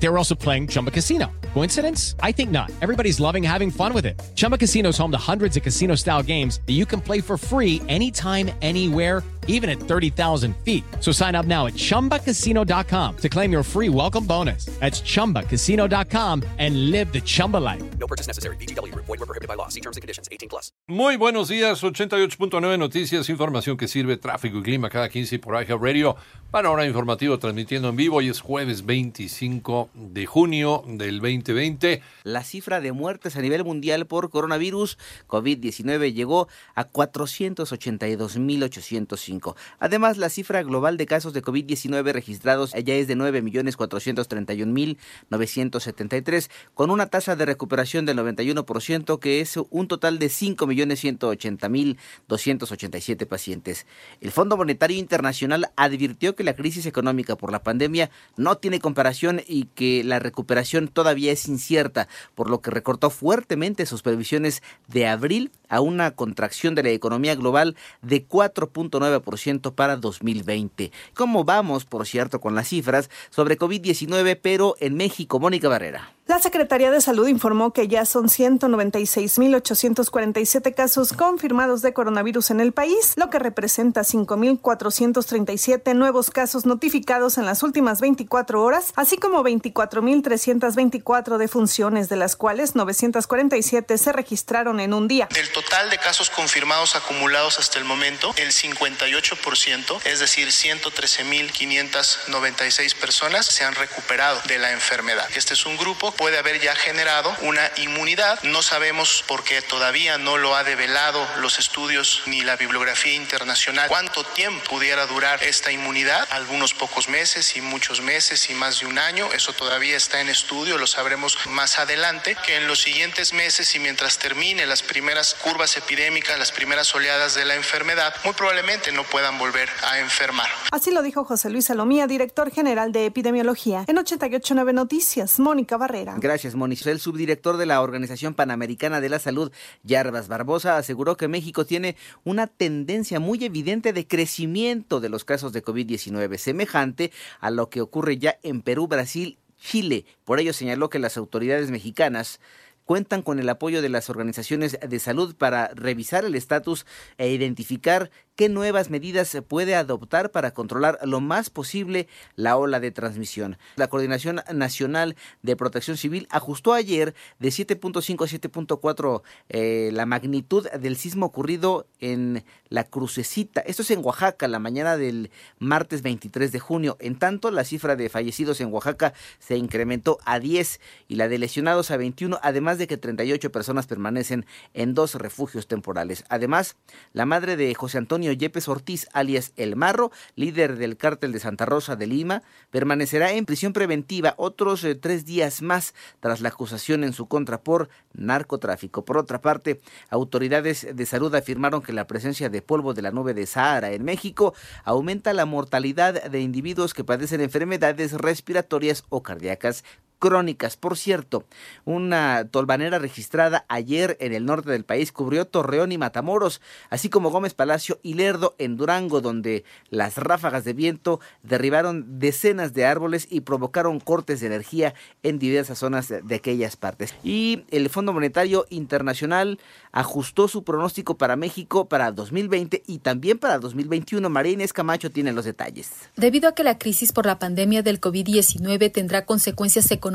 They were also playing Chumba Casino. Coincidence? I think not. Everybody's loving having fun with it. Chumba Casino is home to hundreds of casino style games that you can play for free anytime, anywhere, even at 30,000 feet. So sign up now at chumbacasino.com to claim your free welcome bonus. That's chumbacasino.com and live the Chumba life. No purchase necessary. BGW. Void were prohibited by law. See terms and conditions. 18 plus. Muy buenos días, 88.9 Noticias, información que sirve tráfico y clima cada 15 por iHeart Radio. Panorama informativo transmitiendo en vivo. Hoy es jueves 25 de junio del 2020. La cifra de muertes a nivel mundial por coronavirus COVID-19 llegó a 482.805. Además, la cifra global de casos de COVID-19 registrados ya es de 9.431.973, con una tasa de recuperación del 91%, que es un total de 5.180.287 pacientes. El Fondo Monetario Internacional advirtió que la crisis económica por la pandemia no tiene comparación y que la recuperación todavía es incierta, por lo que recortó fuertemente sus previsiones de abril a una contracción de la economía global de 4.9% para 2020. ¿Cómo vamos, por cierto, con las cifras sobre COVID-19, pero en México? Mónica Barrera. La Secretaría de Salud informó que ya son 196.847 casos confirmados de coronavirus en el país, lo que representa 5.437 nuevos casos notificados en las últimas 24 horas, así como 24.324 defunciones, de las cuales 947 se registraron en un día. Total de casos confirmados acumulados hasta el momento, el 58%, es decir, 113.596 personas se han recuperado de la enfermedad. Este es un grupo puede haber ya generado una inmunidad. No sabemos porque todavía no lo ha develado los estudios ni la bibliografía internacional cuánto tiempo pudiera durar esta inmunidad, algunos pocos meses y muchos meses y más de un año. Eso todavía está en estudio, lo sabremos más adelante, que en los siguientes meses y mientras termine las primeras curvas epidémicas, las primeras oleadas de la enfermedad, muy probablemente no puedan volver a enfermar. Así lo dijo José Luis Salomía, director general de epidemiología. En 889 Noticias, Mónica Barrera. Gracias, Moniz. El subdirector de la Organización Panamericana de la Salud, Yarbas Barbosa, aseguró que México tiene una tendencia muy evidente de crecimiento de los casos de COVID-19, semejante a lo que ocurre ya en Perú, Brasil, Chile. Por ello señaló que las autoridades mexicanas cuentan con el apoyo de las organizaciones de salud para revisar el estatus e identificar qué nuevas medidas se puede adoptar para controlar lo más posible la ola de transmisión. La Coordinación Nacional de Protección Civil ajustó ayer de 7.5 a 7.4 eh, la magnitud del sismo ocurrido en la Crucecita. Esto es en Oaxaca, la mañana del martes 23 de junio. En tanto, la cifra de fallecidos en Oaxaca se incrementó a 10 y la de lesionados a 21, además de que 38 personas permanecen en dos refugios temporales. Además, la madre de José Antonio Yepes Ortiz, alias El Marro, líder del cártel de Santa Rosa de Lima, permanecerá en prisión preventiva otros eh, tres días más tras la acusación en su contra por narcotráfico. Por otra parte, autoridades de salud afirmaron que la presencia de polvo de la nube de Sahara en México aumenta la mortalidad de individuos que padecen enfermedades respiratorias o cardíacas crónicas. Por cierto, una tolvanera registrada ayer en el norte del país cubrió Torreón y Matamoros, así como Gómez Palacio y Lerdo en Durango, donde las ráfagas de viento derribaron decenas de árboles y provocaron cortes de energía en diversas zonas de aquellas partes. Y el Fondo Monetario Internacional ajustó su pronóstico para México para 2020 y también para 2021. María Inés Camacho tiene los detalles. Debido a que la crisis por la pandemia del COVID-19 tendrá consecuencias económicas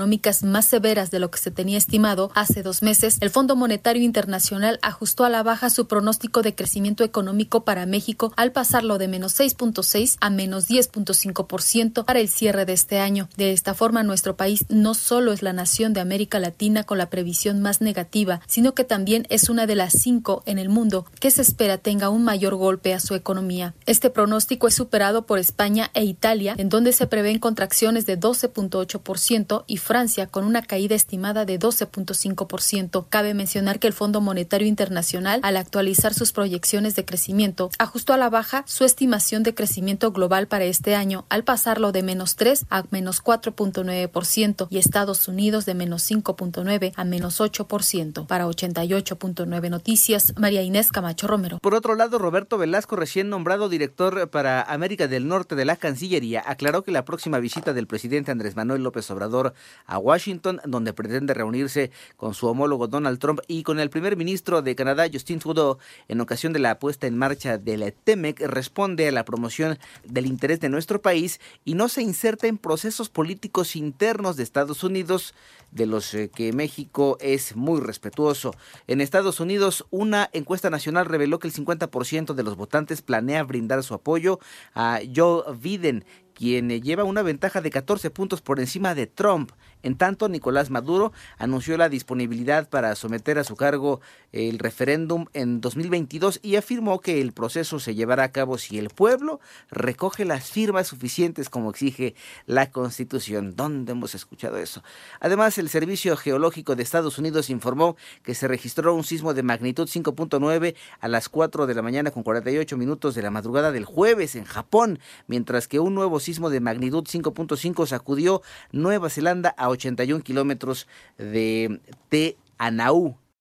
más severas de lo que se tenía estimado hace dos meses, el Fondo Monetario Internacional ajustó a la baja su pronóstico de crecimiento económico para México al pasarlo de menos 6.6 a menos 10.5% para el cierre de este año. De esta forma, nuestro país no solo es la nación de América Latina con la previsión más negativa, sino que también es una de las cinco en el mundo que se espera tenga un mayor golpe a su economía. Este pronóstico es superado por España e Italia, en donde se prevén contracciones de 12.8% y Francia con una caída estimada de 12.5%. Cabe mencionar que el Fondo Monetario Internacional, al actualizar sus proyecciones de crecimiento, ajustó a la baja su estimación de crecimiento global para este año, al pasarlo de menos 3 a menos 4.9% y Estados Unidos de menos 5.9 a menos 8% para 88.9 9 Noticias, María Inés Camacho Romero. Por otro lado, Roberto Velasco, recién nombrado director para América del Norte de la Cancillería, aclaró que la próxima visita del presidente Andrés Manuel López Obrador a Washington, donde pretende reunirse con su homólogo Donald Trump y con el primer ministro de Canadá, Justin Trudeau, en ocasión de la puesta en marcha del TEMEC, responde a la promoción del interés de nuestro país y no se inserta en procesos políticos internos de Estados Unidos, de los eh, que México es muy respetuoso. En Estados Unidos, una encuesta nacional reveló que el 50% de los votantes planea brindar su apoyo a Joe Biden, quien eh, lleva una ventaja de 14 puntos por encima de Trump. En tanto, Nicolás Maduro anunció la disponibilidad para someter a su cargo el referéndum en 2022 y afirmó que el proceso se llevará a cabo si el pueblo recoge las firmas suficientes como exige la Constitución. ¿Dónde hemos escuchado eso? Además, el Servicio Geológico de Estados Unidos informó que se registró un sismo de magnitud 5.9 a las 4 de la mañana con 48 minutos de la madrugada del jueves en Japón, mientras que un nuevo sismo de magnitud 5.5 sacudió Nueva Zelanda a 81 kilómetros de Te Anaú